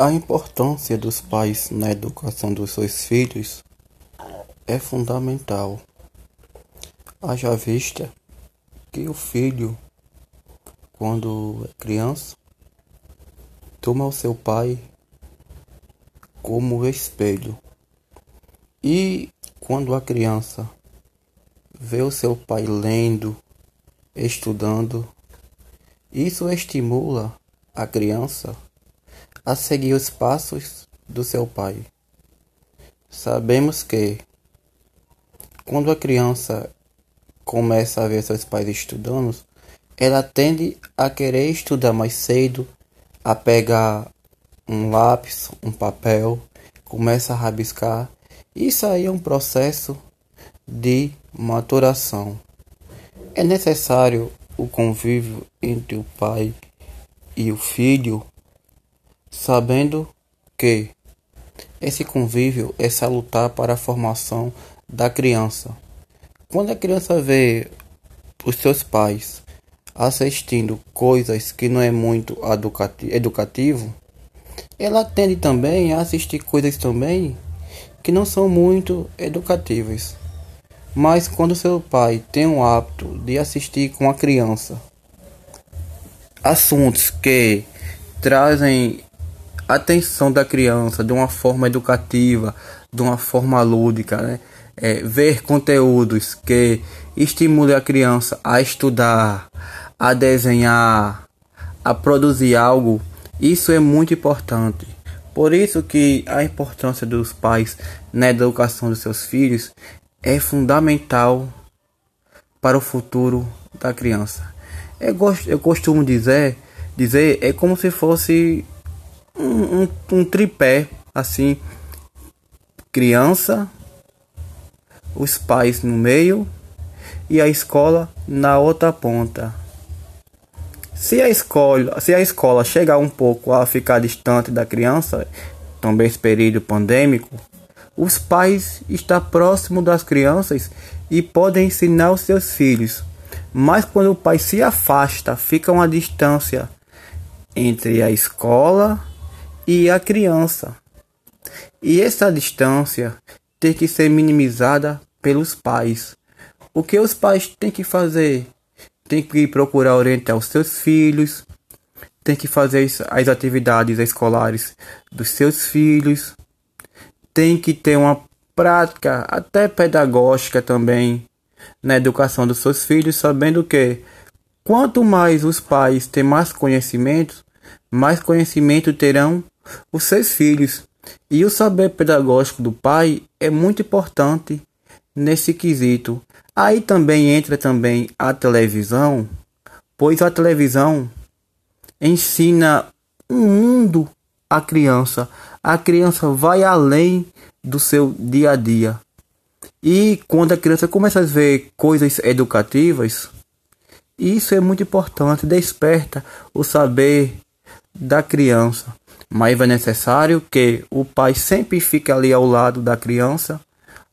A importância dos pais na educação dos seus filhos é fundamental. Haja vista que o filho, quando é criança, toma o seu pai como espelho. E quando a criança vê o seu pai lendo, estudando, isso estimula a criança a seguir os passos do seu pai. Sabemos que quando a criança começa a ver seus pais estudando, ela tende a querer estudar mais cedo, a pegar um lápis, um papel, começa a rabiscar. Isso aí é um processo de maturação. É necessário o convívio entre o pai e o filho sabendo que esse convívio é salutar para a formação da criança. Quando a criança vê os seus pais assistindo coisas que não é muito educativo, ela tende também a assistir coisas também que não são muito educativas. Mas quando seu pai tem o hábito de assistir com a criança assuntos que trazem atenção da criança de uma forma educativa, de uma forma lúdica, né? É, ver conteúdos que estimulem a criança a estudar, a desenhar, a produzir algo, isso é muito importante. Por isso que a importância dos pais na educação dos seus filhos é fundamental para o futuro da criança. Eu, gosto, eu costumo dizer, dizer é como se fosse um, um, tripé assim, criança, os pais no meio e a escola na outra ponta. Se a escola, se a escola chegar um pouco a ficar distante da criança, também esse período pandêmico, os pais estão próximos das crianças e podem ensinar os seus filhos. Mas quando o pai se afasta, fica uma distância entre a escola e a criança. E essa distância tem que ser minimizada pelos pais. O que os pais têm que fazer? Tem que procurar orientar os seus filhos, tem que fazer as atividades escolares dos seus filhos, tem que ter uma prática até pedagógica também na educação dos seus filhos, sabendo que quanto mais os pais têm mais conhecimentos, mais conhecimento terão os seus filhos. E o saber pedagógico do pai é muito importante nesse quesito. Aí também entra também a televisão, pois a televisão ensina um mundo à criança. A criança vai além do seu dia a dia. E quando a criança começa a ver coisas educativas, isso é muito importante, desperta o saber da criança mas é necessário que o pai sempre fique ali ao lado da criança,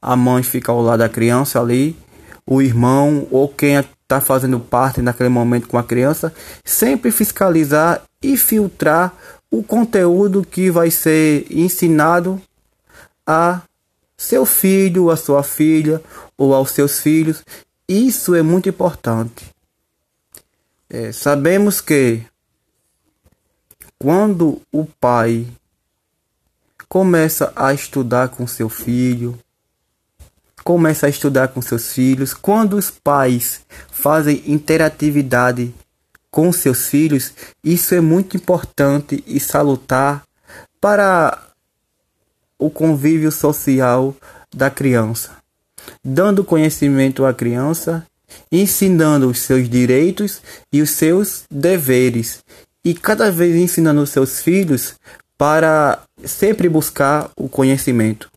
a mãe fica ao lado da criança ali, o irmão ou quem está fazendo parte naquele momento com a criança, sempre fiscalizar e filtrar o conteúdo que vai ser ensinado a seu filho, a sua filha ou aos seus filhos. Isso é muito importante. É, sabemos que quando o pai começa a estudar com seu filho, começa a estudar com seus filhos, quando os pais fazem interatividade com seus filhos, isso é muito importante e salutar para o convívio social da criança, dando conhecimento à criança, ensinando os seus direitos e os seus deveres e cada vez ensinando seus filhos para sempre buscar o conhecimento.